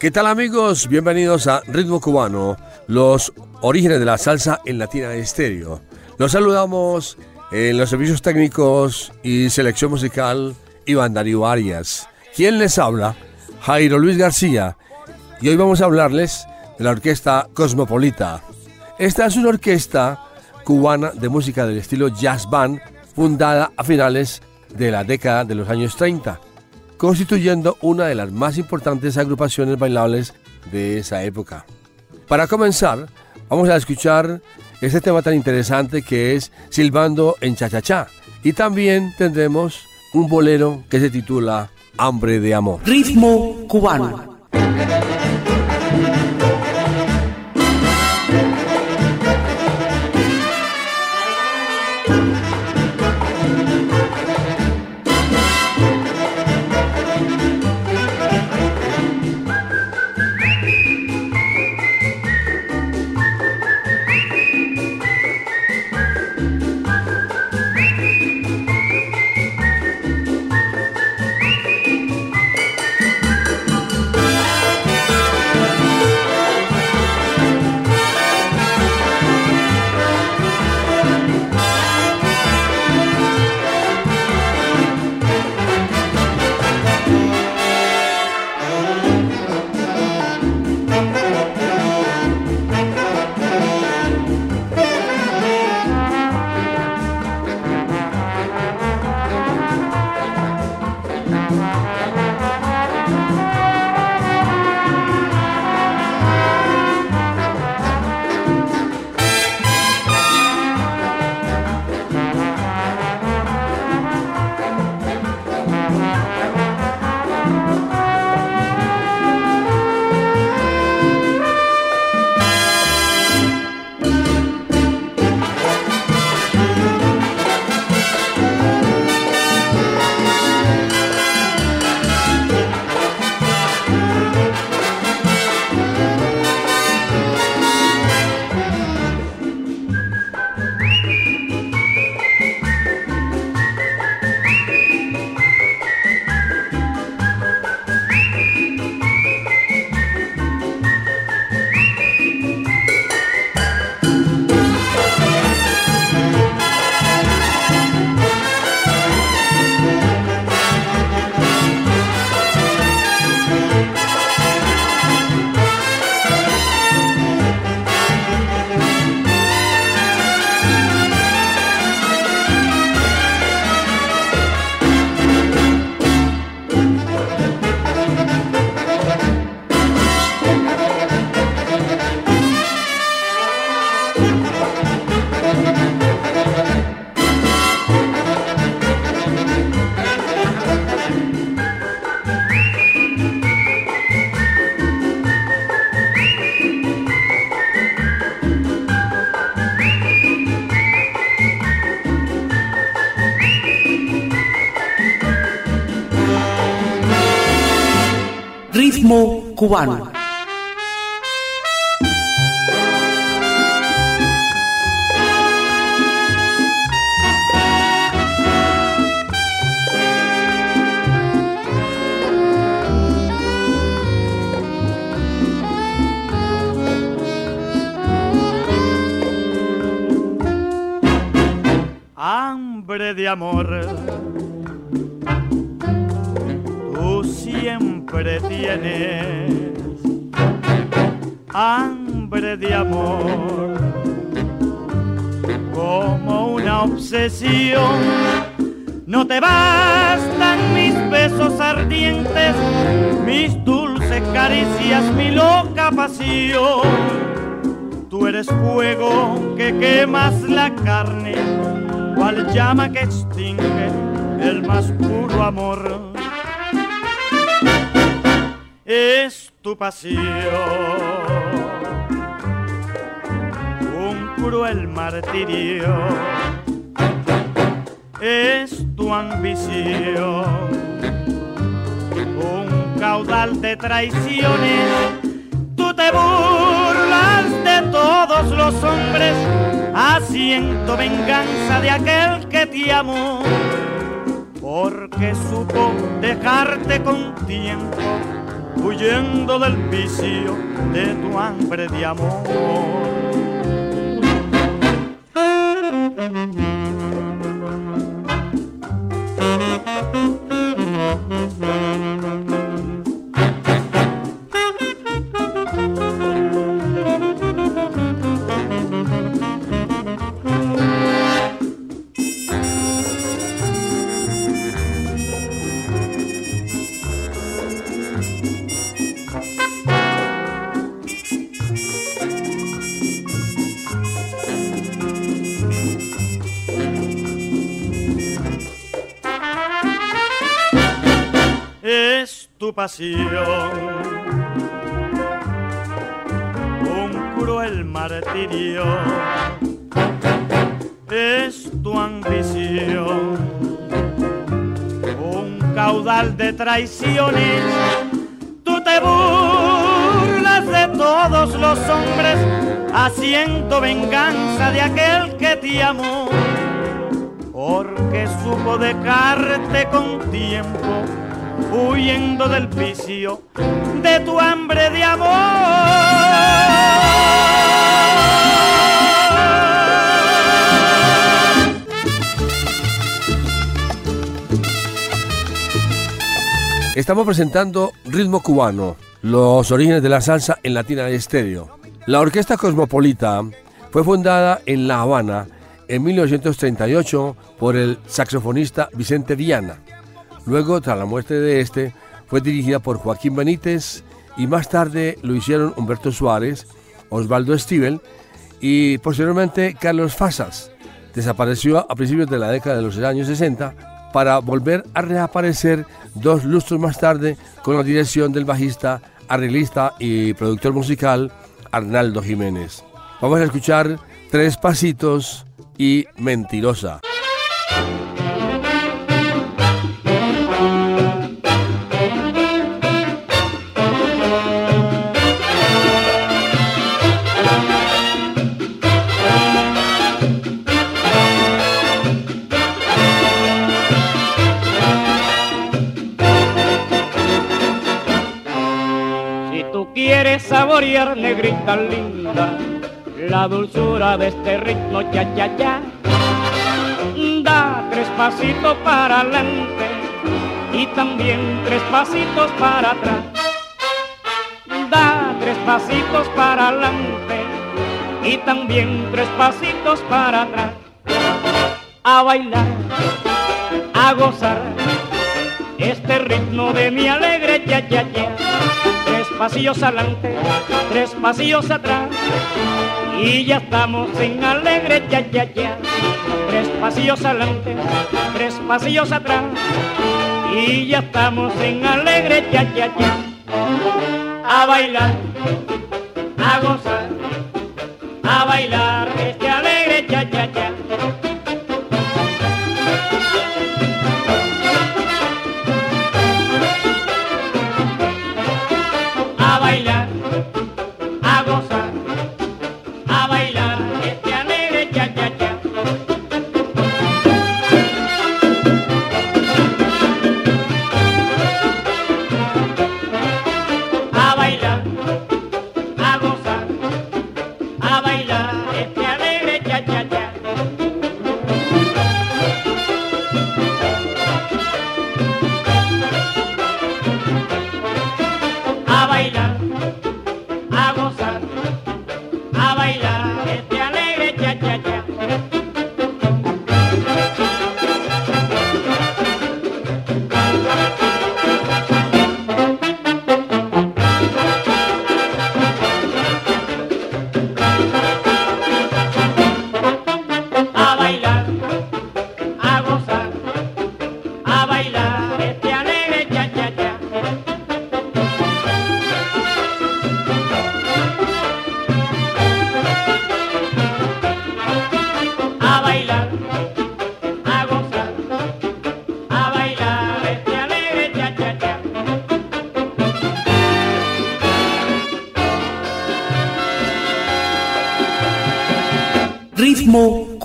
¿Qué tal amigos? Bienvenidos a Ritmo Cubano, los orígenes de la salsa en Latina Estéreo. Los saludamos en los servicios técnicos y selección musical Iván Darío Arias. ¿Quién les habla? Jairo Luis García. Y hoy vamos a hablarles de la orquesta Cosmopolita. Esta es una orquesta cubana de música del estilo jazz band fundada a finales de la década de los años 30 constituyendo una de las más importantes agrupaciones bailables de esa época. Para comenzar, vamos a escuchar este tema tan interesante que es Silbando en Chachachá. Y también tendremos un bolero que se titula Hambre de Amor. Ritmo cubano. Cubano. Hambre de amor siempre tienes carne cual llama que extingue el más puro amor. Es tu pasión, un cruel martirio, es tu ambición, un caudal de traiciones. Tú te burlas de todos los hombres, haciendo venganza de aquel que te amó porque supo dejarte con tiempo, huyendo del vicio de tu hambre de amor. Un cruel martirio, es tu ambición, un caudal de traiciones, tú te burlas de todos los hombres, haciendo venganza de aquel que te amó, porque supo dejarte con tiempo huyendo del vicio de tu hambre de amor. Estamos presentando Ritmo Cubano, los orígenes de la salsa en Latina de Estéreo. La Orquesta Cosmopolita fue fundada en La Habana en 1938 por el saxofonista Vicente Viana Luego, tras la muerte de este, fue dirigida por Joaquín Benítez y más tarde lo hicieron Humberto Suárez, Osvaldo Stivel y posteriormente Carlos Fasas. Desapareció a principios de la década de los años 60 para volver a reaparecer dos lustros más tarde con la dirección del bajista, arreglista y productor musical Arnaldo Jiménez. Vamos a escuchar Tres Pasitos y Mentirosa. Saborear, negrita linda, la dulzura de este ritmo cha cha cha. Da tres pasitos para adelante y también tres pasitos para atrás. Da tres pasitos para adelante y también tres pasitos para atrás. A bailar, a gozar este ritmo de mi alegre cha cha cha pasillos adelante, tres pasillos atrás, y ya estamos en alegre ya ya ya. Tres pasillos adelante, tres pasillos atrás, y ya estamos en alegre ya ya ya. A bailar, a gozar, a bailar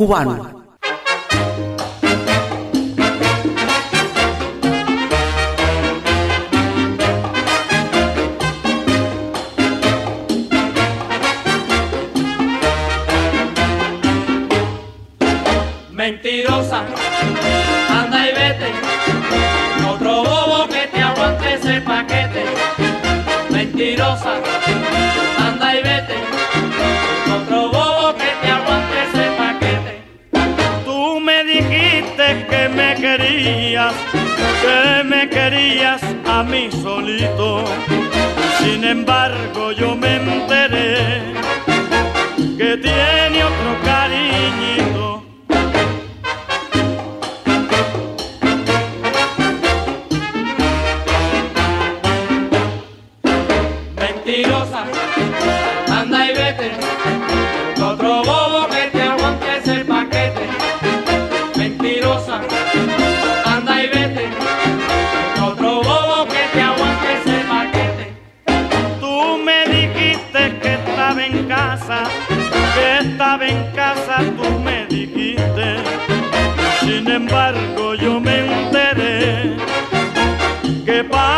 cubano. Que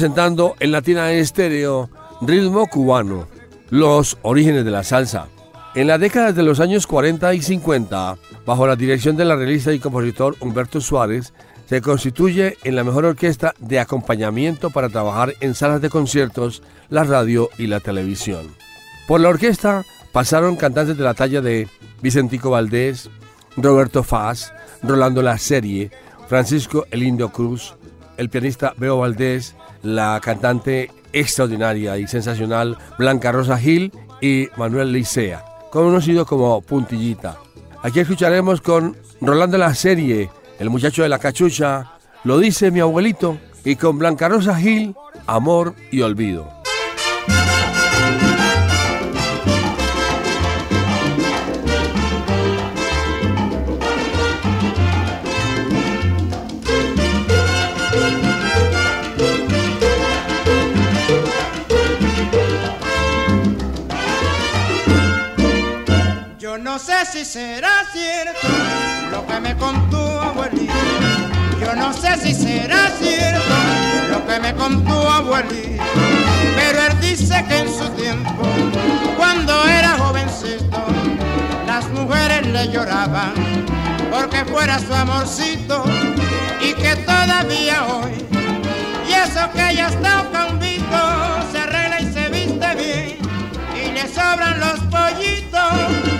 presentando en Latina Estéreo Ritmo Cubano, los orígenes de la salsa. En las décadas de los años 40 y 50, bajo la dirección del arreglista y compositor Humberto Suárez, se constituye en la mejor orquesta de acompañamiento para trabajar en salas de conciertos, la radio y la televisión. Por la orquesta pasaron cantantes de la talla de Vicentico Valdés, Roberto Faz, Rolando La Serie, Francisco El Indio Cruz, el pianista Beo Valdés, la cantante extraordinaria y sensacional Blanca Rosa Gil y Manuel Licea, conocido como Puntillita. Aquí escucharemos con Rolando La Serie, el muchacho de la cachucha, lo dice mi abuelito, y con Blanca Rosa Gil, Amor y Olvido. Sé si será cierto lo que me contó abuelito. Yo no sé si será cierto lo que me contó abuelito. Pero él dice que en su tiempo, cuando era jovencito, las mujeres le lloraban porque fuera su amorcito y que todavía hoy, y eso que ya está convito, se arregla y se viste bien y le sobran los pollitos.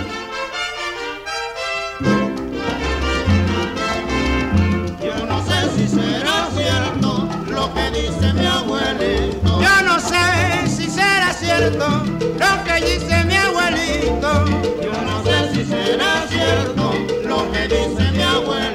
Que dice mi abuelito. Yo no sé si será cierto lo que dice mi abuelito. Yo no sé si será cierto lo que dice mi abuelito.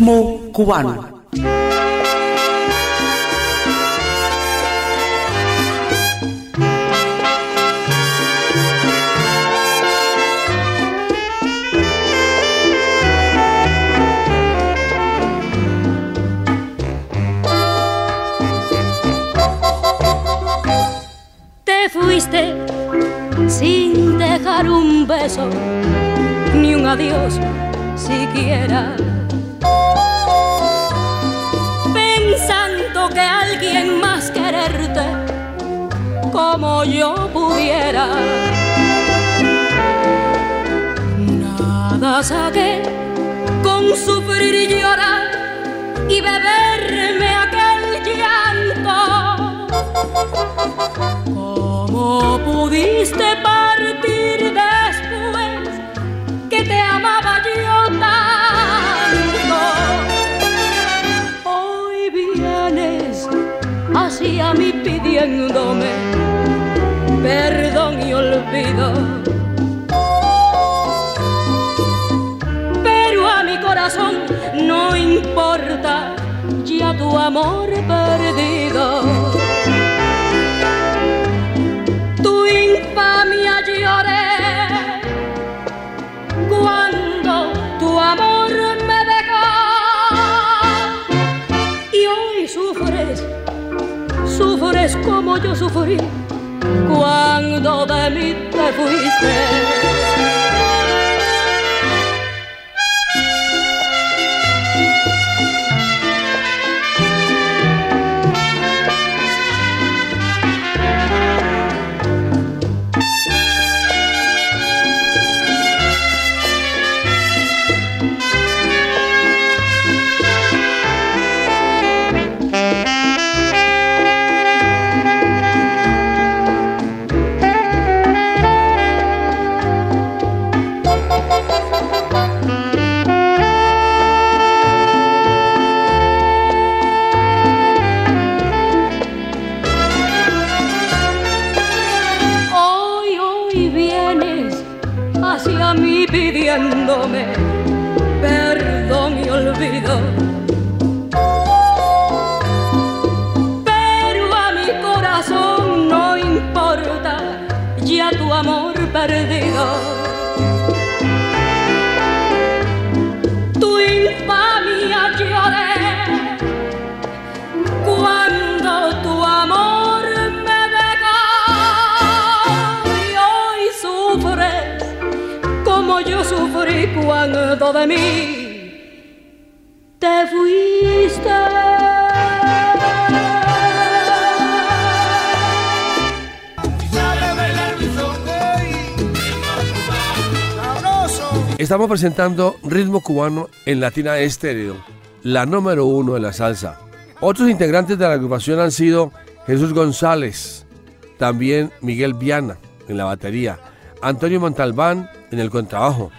Ritmo cubano. Te fuiste sin dejar un beso ni un adiós siquiera. Como yo pudiera. Nada saqué con sufrir y llorar y beberme aquel llanto. ¿Cómo pudiste partir después que te amaba yo tanto? Hoy vienes hacia mí pidiéndome perdón y olvido. Pero a mi corazón no importa ya tu amor perdido. Tu infamia lloré cuando tu amor me dejó. Y hoy sufres, sufres como yo sufrí cuando de mí te fuiste. Mí te fuiste. Estamos presentando Ritmo Cubano en Latina Estéreo, la número uno de la salsa. Otros integrantes de la agrupación han sido Jesús González, también Miguel Viana en la batería, Antonio Montalbán en el contrabajo,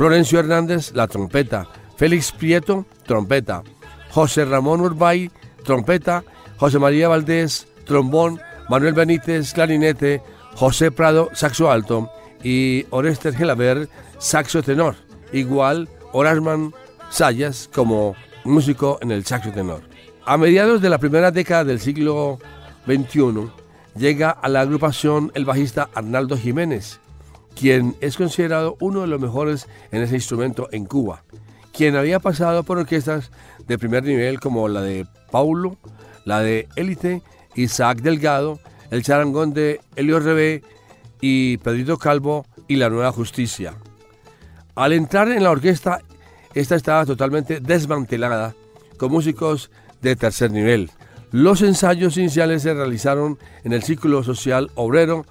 Florencio Hernández la trompeta, Félix Prieto trompeta, José Ramón Urbay trompeta, José María Valdés trombón, Manuel Benítez clarinete, José Prado saxo alto. Y Orester Gelaber saxo tenor, igual Orasman Sayas como músico en el saxo tenor. A mediados de la primera década del siglo XXI llega a la agrupación el bajista Arnaldo Jiménez, quien es considerado uno de los mejores en ese instrumento en Cuba, quien había pasado por orquestas de primer nivel como la de Paulo, la de Élite, Isaac Delgado, el charangón de Helio Rebé y Pedrito Calvo y la Nueva Justicia. Al entrar en la orquesta, esta estaba totalmente desmantelada, con músicos de tercer nivel. Los ensayos iniciales se realizaron en el Círculo Social Obrero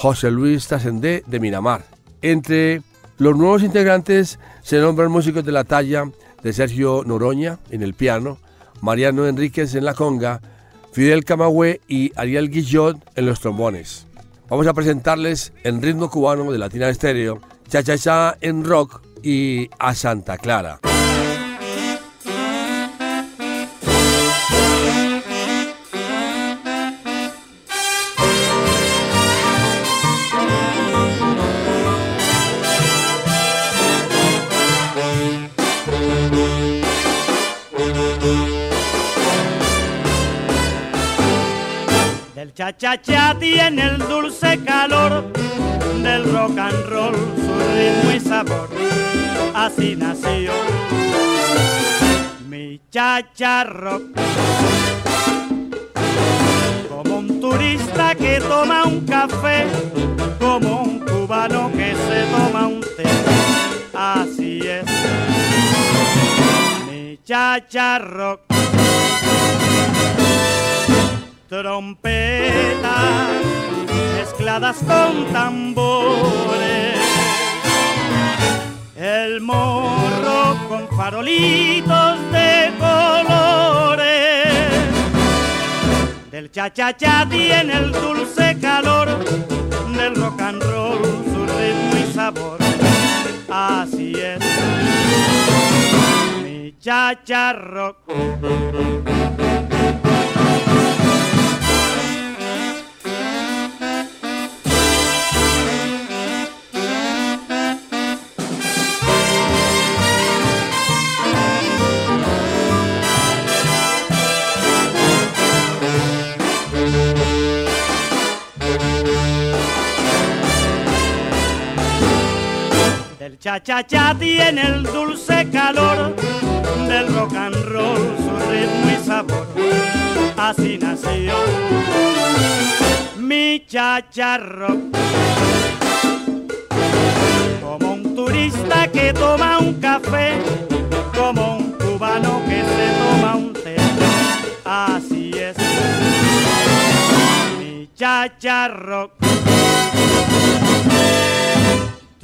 José Luis Trascendé de Miramar. Entre los nuevos integrantes se nombran músicos de la talla de Sergio Noroña en el piano, Mariano Enríquez en la conga, Fidel Camagüe y Ariel Guillot en los trombones. Vamos a presentarles en ritmo cubano de Latina Estéreo, Cha Cha Cha en rock y a Santa Clara. Cha-cha-cha tiene el dulce calor del rock and roll, su ritmo y sabor. Así nació mi cha-cha rock. Como un turista que toma un café, como un cubano que se toma un té. Así es mi cha-cha rock trompetas mezcladas con tambores, el morro con farolitos de colores, del cha-cha-cha tiene el dulce calor, del rock and roll su ritmo y sabor, así es mi cha-cha rock. Cha-cha-cha tiene el dulce calor del rock and roll, su ritmo y sabor. Así nació mi cha-cha rock. Como un turista que toma un café, como un cubano que se toma un té. Así es mi cha-cha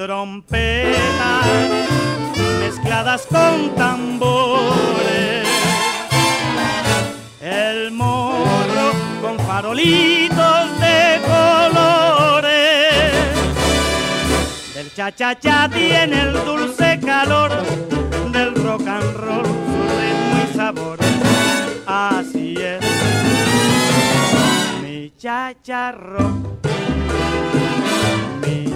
trompetas mezcladas con tambores, el morro con farolitos de colores, del cha-cha-cha tiene el dulce calor del rock and roll, su ritmo y sabor, así es mi cha-cha rock mi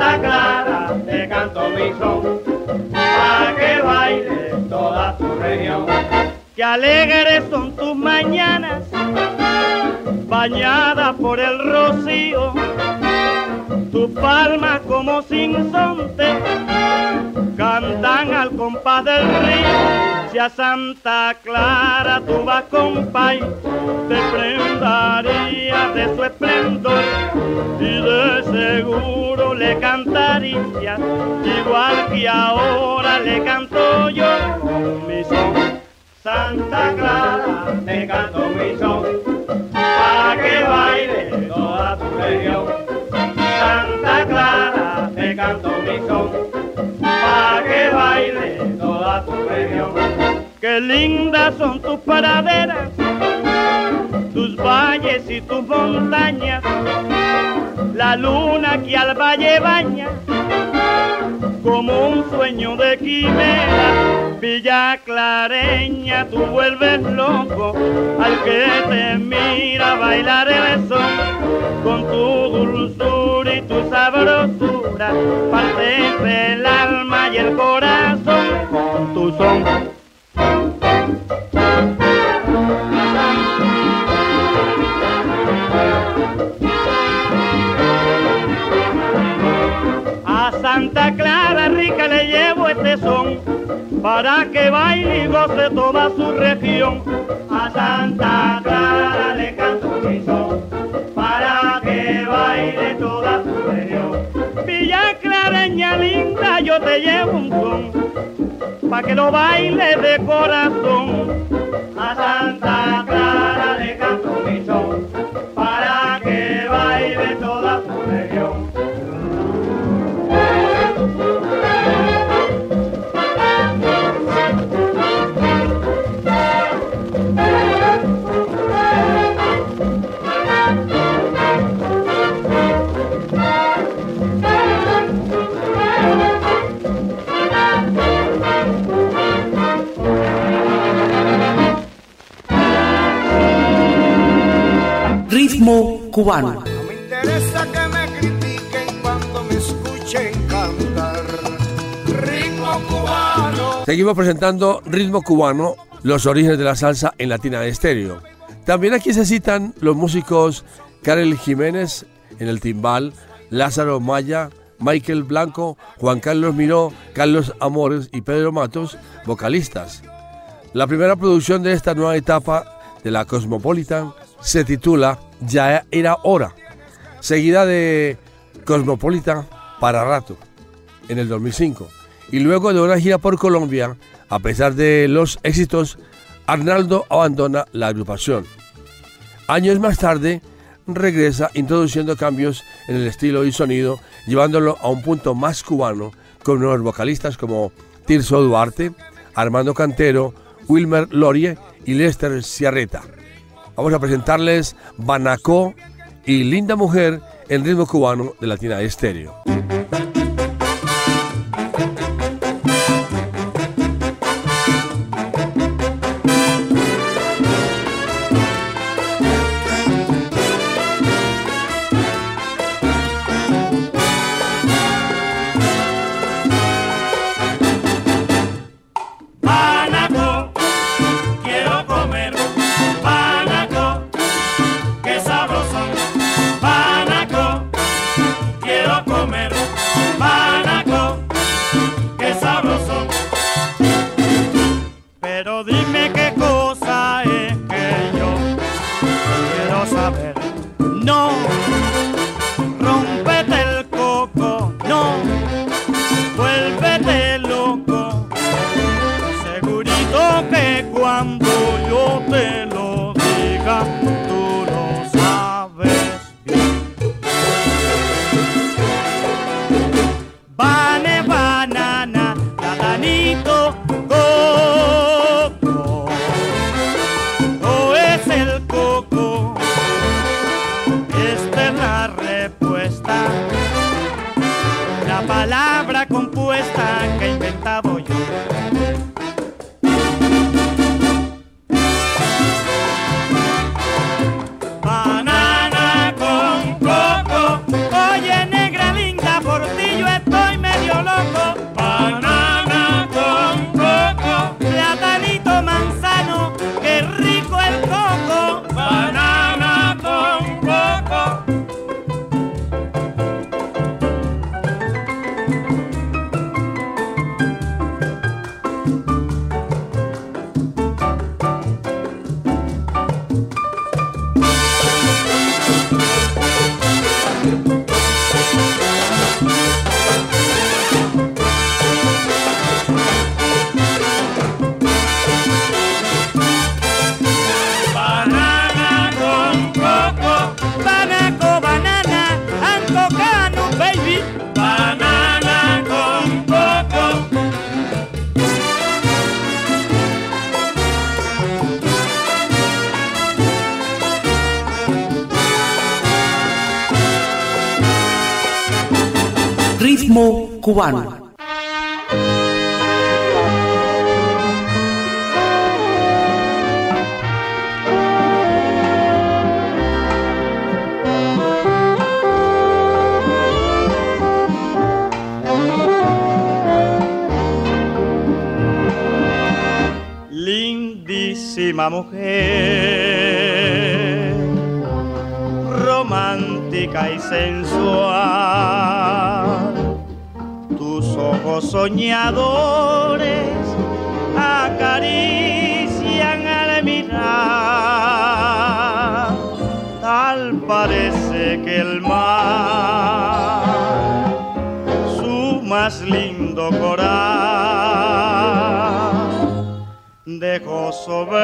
Clara, te canto mi son, pa' que baile toda tu región. Que alegres son tus mañanas, bañadas por el rocío, tus palmas como sin sonte cantan al compás del río. Si a Santa Clara tú vas compay, te prendarías de su esplendor y de seguro le cantarías igual que ahora le canto yo mi son. Santa Clara, te canto mi son, para que baile toda tu región. Canto mi son pa' que baile toda tu región. Qué lindas son tus paraderas, tus valles y tus montañas, la luna que al valle baña, como un sueño de quimera, Villa Clareña, tú vuelves loco al que te mira bailar el son, con tu dulzura y tu sabrosura, parte entre el alma y el corazón, tu son. Santa Clara rica le llevo este son para que baile y goce toda su región. A Santa Clara le canto mi son para que baile toda su región. Villa Clareña linda, yo te llevo un son pa' que lo baile de corazón. A Santa Clara cubano. No me interesa que me critiquen cuando me escuchen cantar. Ritmo cubano. Seguimos presentando Ritmo Cubano, los orígenes de la salsa en Latina Estéreo. También aquí se citan los músicos Karel Jiménez en el timbal, Lázaro Maya, Michael Blanco, Juan Carlos Miró, Carlos Amores y Pedro Matos, vocalistas. La primera producción de esta nueva etapa de la Cosmopolitan se titula Ya era hora, seguida de Cosmopolitan para rato en el 2005 y luego de una gira por Colombia, a pesar de los éxitos, Arnaldo abandona la agrupación. Años más tarde, regresa introduciendo cambios en el estilo y sonido, llevándolo a un punto más cubano con nuevos vocalistas como Tirso Duarte, Armando Cantero, Wilmer Lorie y Lester Ciarreta. Vamos a presentarles Banacó y Linda Mujer en ritmo cubano de Latina Estéreo.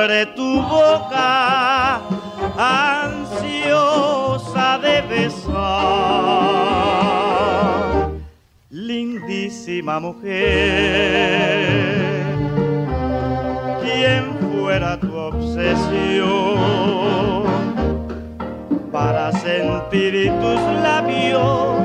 Sobre tu boca ansiosa de besar. Lindísima mujer, quien fuera tu obsesión para sentir tus labios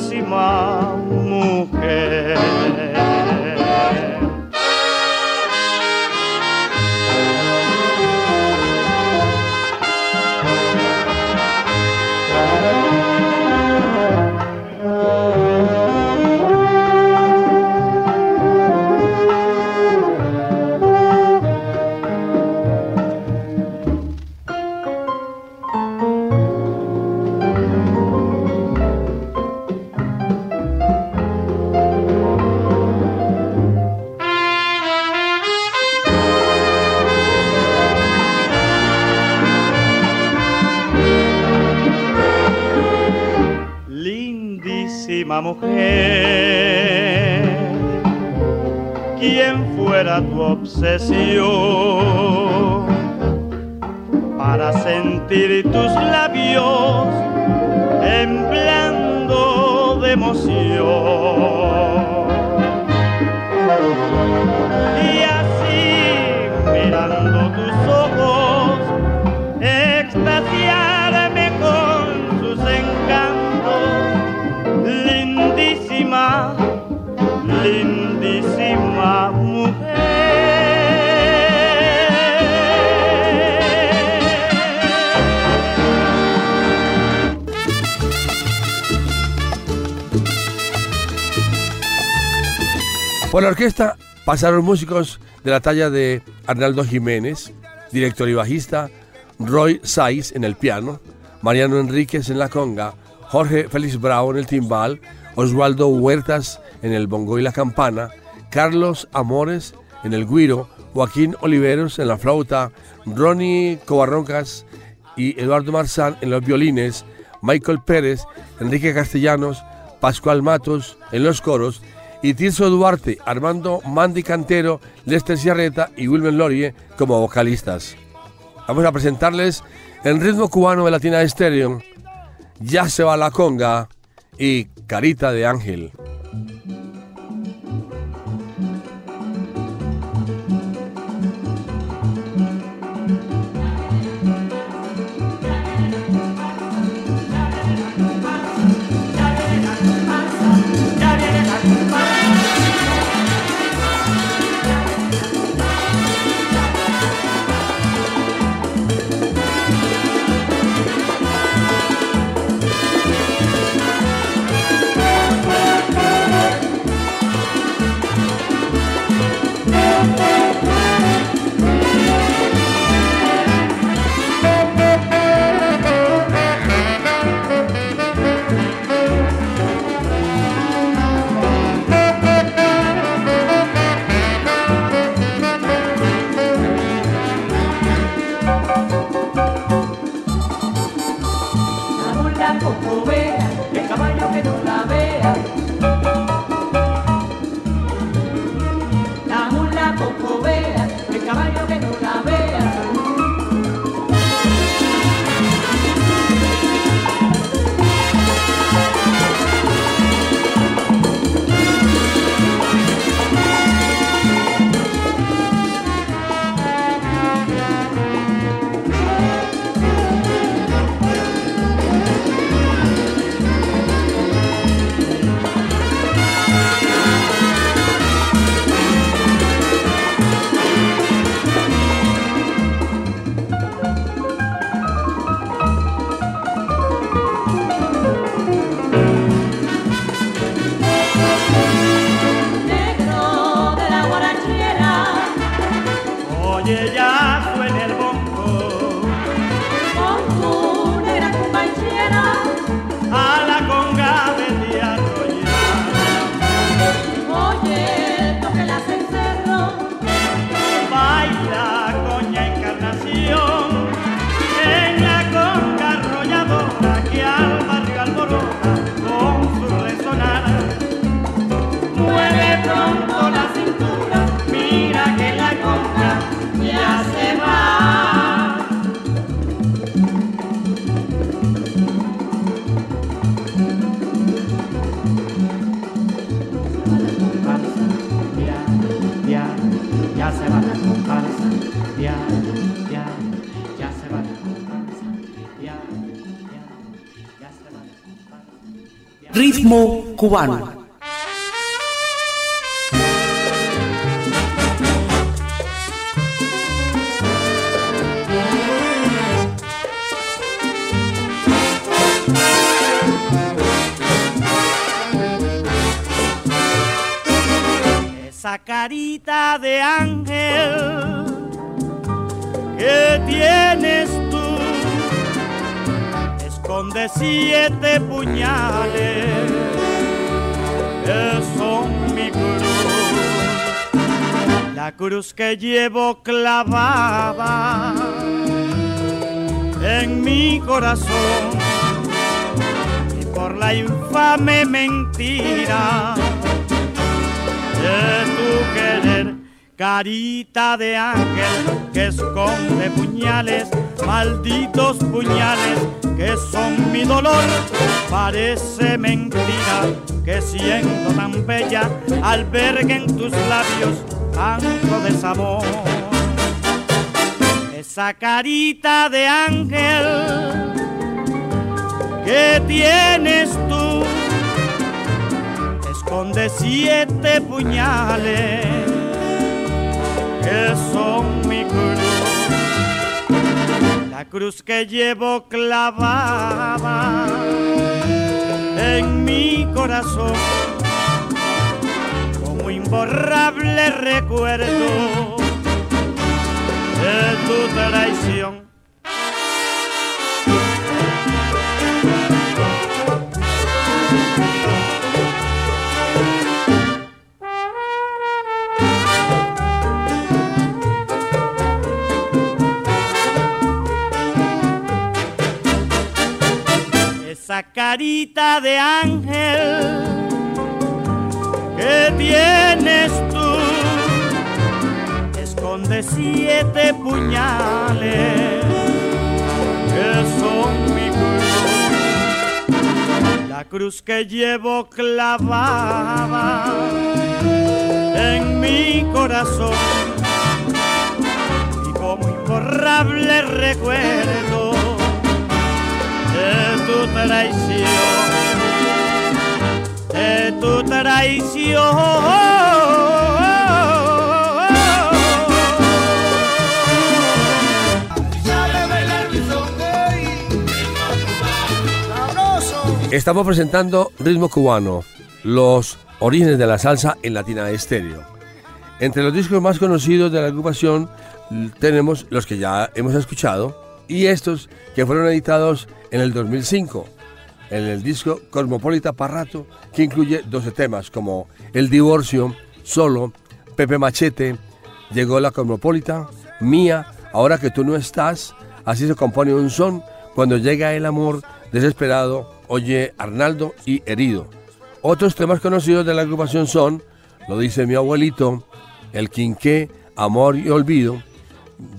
lindísima mujer, quien fuera tu obsesión para sentir tus labios temblando de emoción. Por la orquesta pasaron músicos de la talla de Arnaldo Jiménez, director y bajista, Roy Saiz en el piano, Mariano Enríquez en la conga, Jorge Félix Bravo en el timbal, Osvaldo Huertas en el bongo y la campana, Carlos Amores en el guiro, Joaquín Oliveros en la flauta, Ronnie Covarroncas y Eduardo Marzán en los violines, Michael Pérez, Enrique Castellanos, Pascual Matos en los coros Tirso Duarte, Armando Mandy Cantero, Lester Ciarreta y Wilmer Lorie como vocalistas. Vamos a presentarles el ritmo cubano de Latina Estéreo. Ya se va la conga y Carita de Ángel. Ritmo cubano. Esa carita de ángel que tienes tú esconde siete puñales. Son mi cruz, la cruz que llevo clavada en mi corazón. Y por la infame mentira de tu querer, carita de ángel que esconde puñales, malditos puñales que son mi dolor. Parece mentira que siendo tan bella alberguen tus labios tanto desamor. Esa carita de ángel que tienes tú esconde siete puñales que son mi cruz, la cruz que llevo clavada en mi corazón como imborrable recuerdo de tu traición. Carita de ángel que tienes tú. Esconde siete puñales que son mi cruz, la cruz que llevo clavada en mi corazón. Y como imborrable recuerdo Estamos presentando Ritmo Cubano, los orígenes de la salsa en Latina Estéreo. Entre los discos más conocidos de la agrupación tenemos los que ya hemos escuchado y estos que fueron editados en el 2005 en el disco Cosmopolita Parrato que incluye 12 temas como El Divorcio, Solo, Pepe Machete, Llegó la Cosmopolita, Mía, Ahora que tú no estás, así se compone un son cuando llega el amor desesperado, Oye Arnaldo y Herido. Otros temas conocidos de la agrupación son, lo dice mi abuelito, El Quinqué, Amor y Olvido,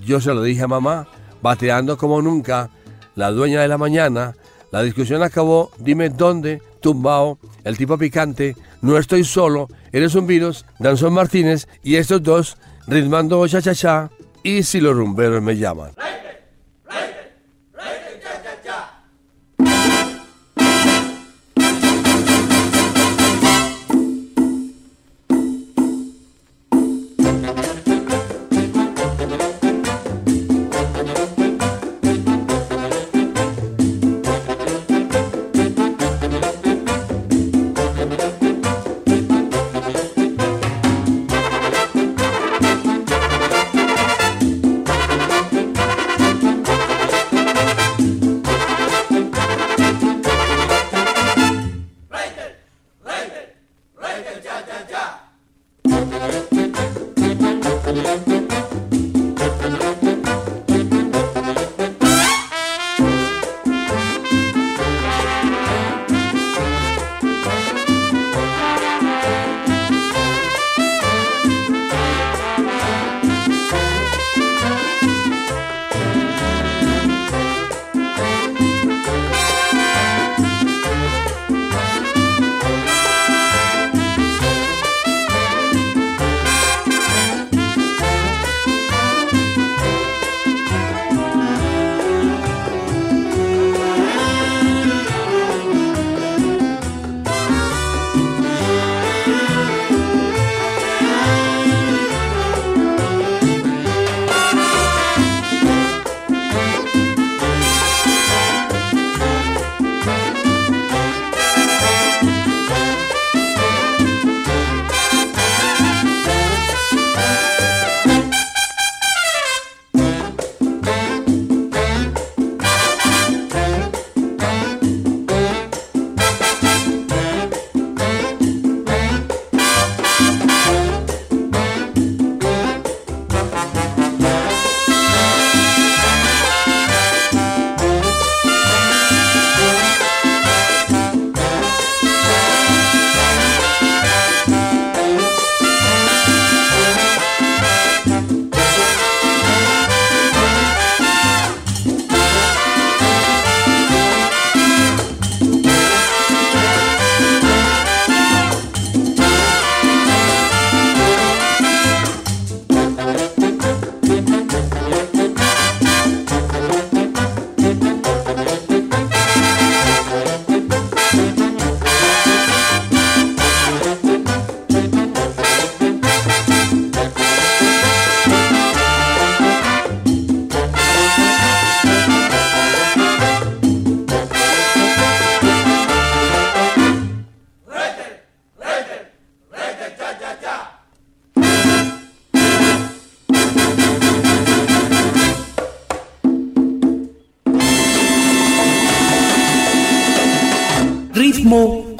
Yo se lo dije a mamá, Bateando como nunca, La Dueña de la Mañana, La discusión acabó, Dime dónde, Tumbao, El Tipo Picante, No estoy solo, Eres un virus, Danzón Martínez y estos dos, Ritmando Cha Cha Cha y Si los rumberos me llaman.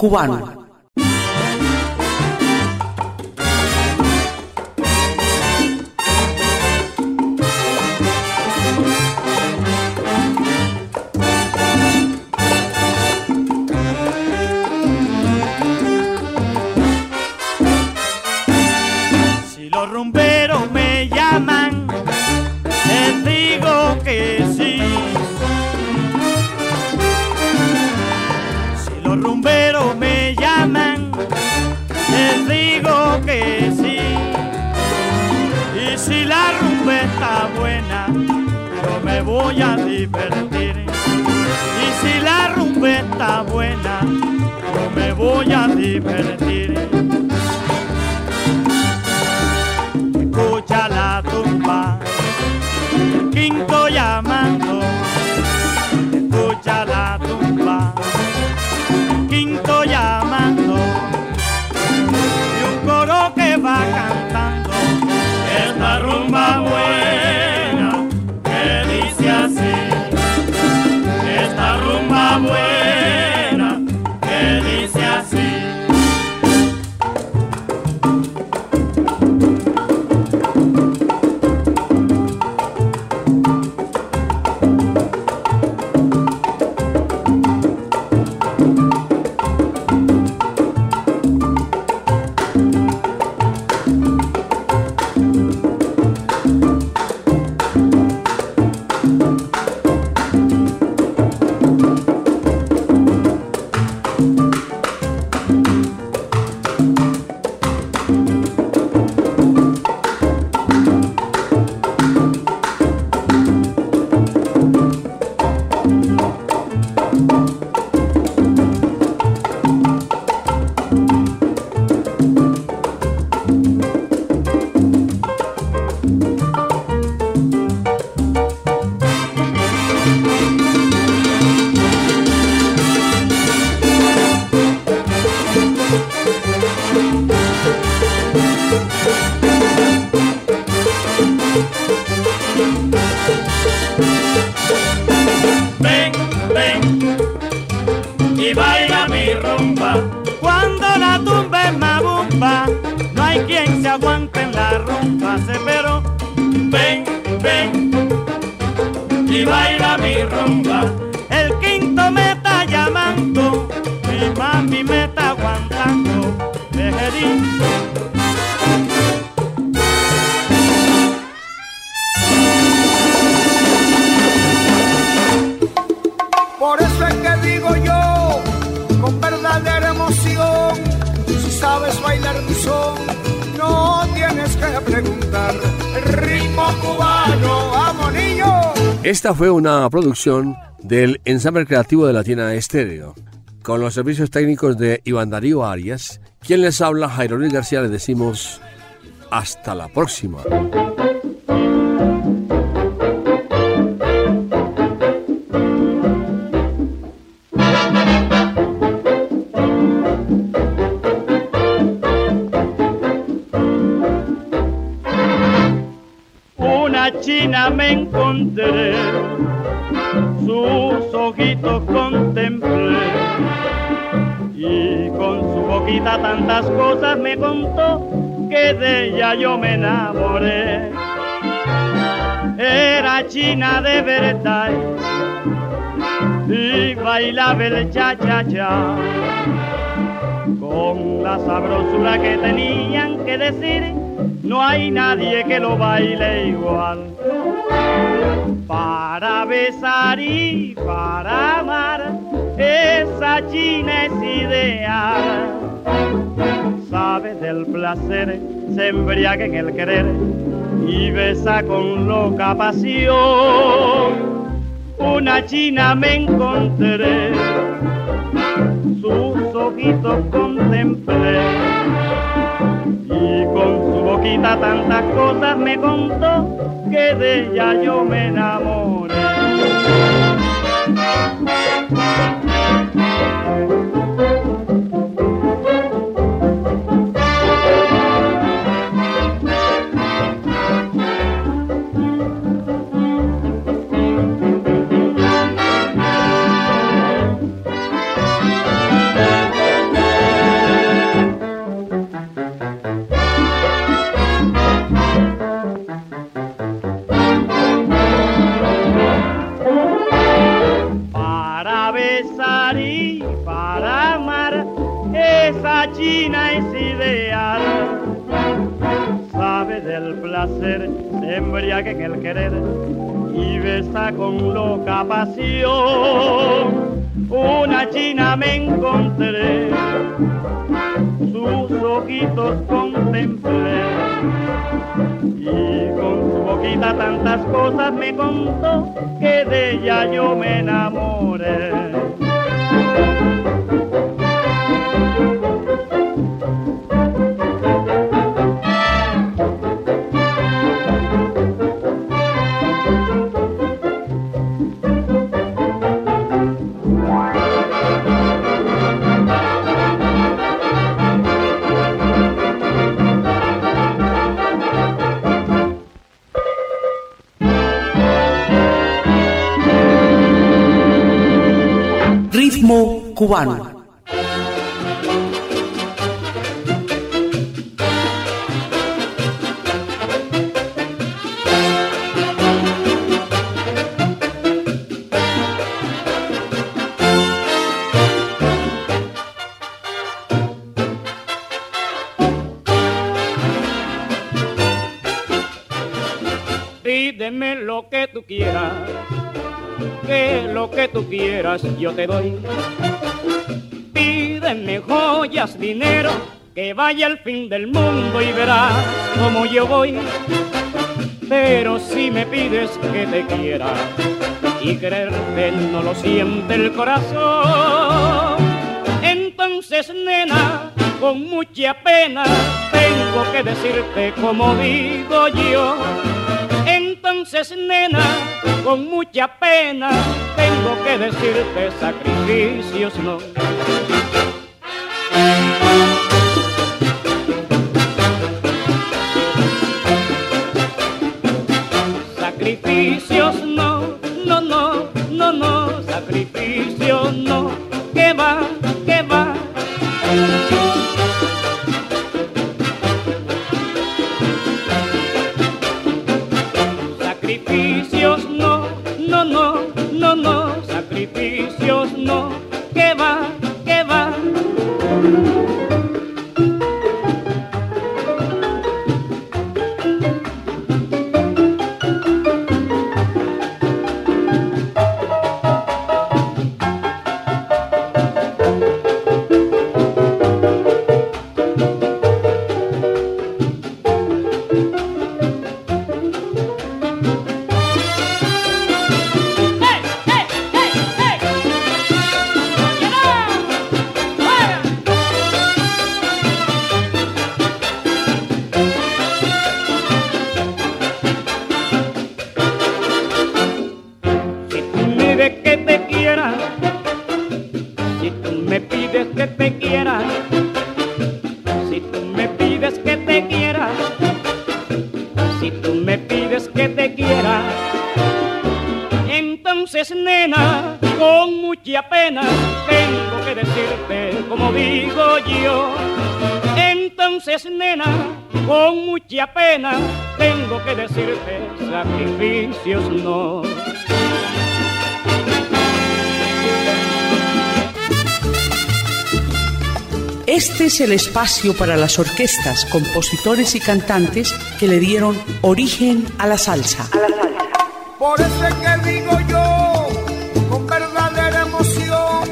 Ritmo Esta fue una producción del ensamble creativo de Latina Estéreo, con los servicios técnicos de Iván Darío Arias. Quien les habla, Jairo García, les decimos hasta la próxima. china me encontré, sus ojitos contemplé y con su boquita tantas cosas me contó que de ella yo me enamoré. Era china de verdad y bailaba el cha cha cha con la sabrosura que tenían que decir no hay nadie que lo baile igual. Para besar y para amar, esa china es ideal. Sabe del placer, se embriaga en el querer y besa con loca pasión. Una china me encontré, sus ojitos y con su boquita tantas cosas me contó que de ella yo me enamoré. Cosas cubano. Pídeme lo que tú quieras, que lo que tú quieras yo te doy. Pídeme joyas, dinero, que vaya al fin del mundo y verás como yo voy. Pero si me pides que te quiera y quererte no lo siente el corazón, entonces nena, con mucha pena tengo que decirte como digo yo. Entonces, nena, con mucha pena tengo que decirte sacrificios no. Sacrificios decirte sacrificios no. Este es el espacio para las orquestas, compositores y cantantes que le dieron origen a la salsa. Por eso es que digo yo, con verdadera emoción,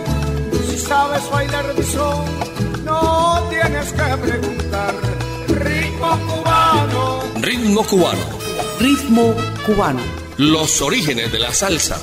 si sabes bailar de son, no tienes que preguntar. Ritmo cubano, Ritmo cubano. Ritmo cubano. Los orígenes de la salsa.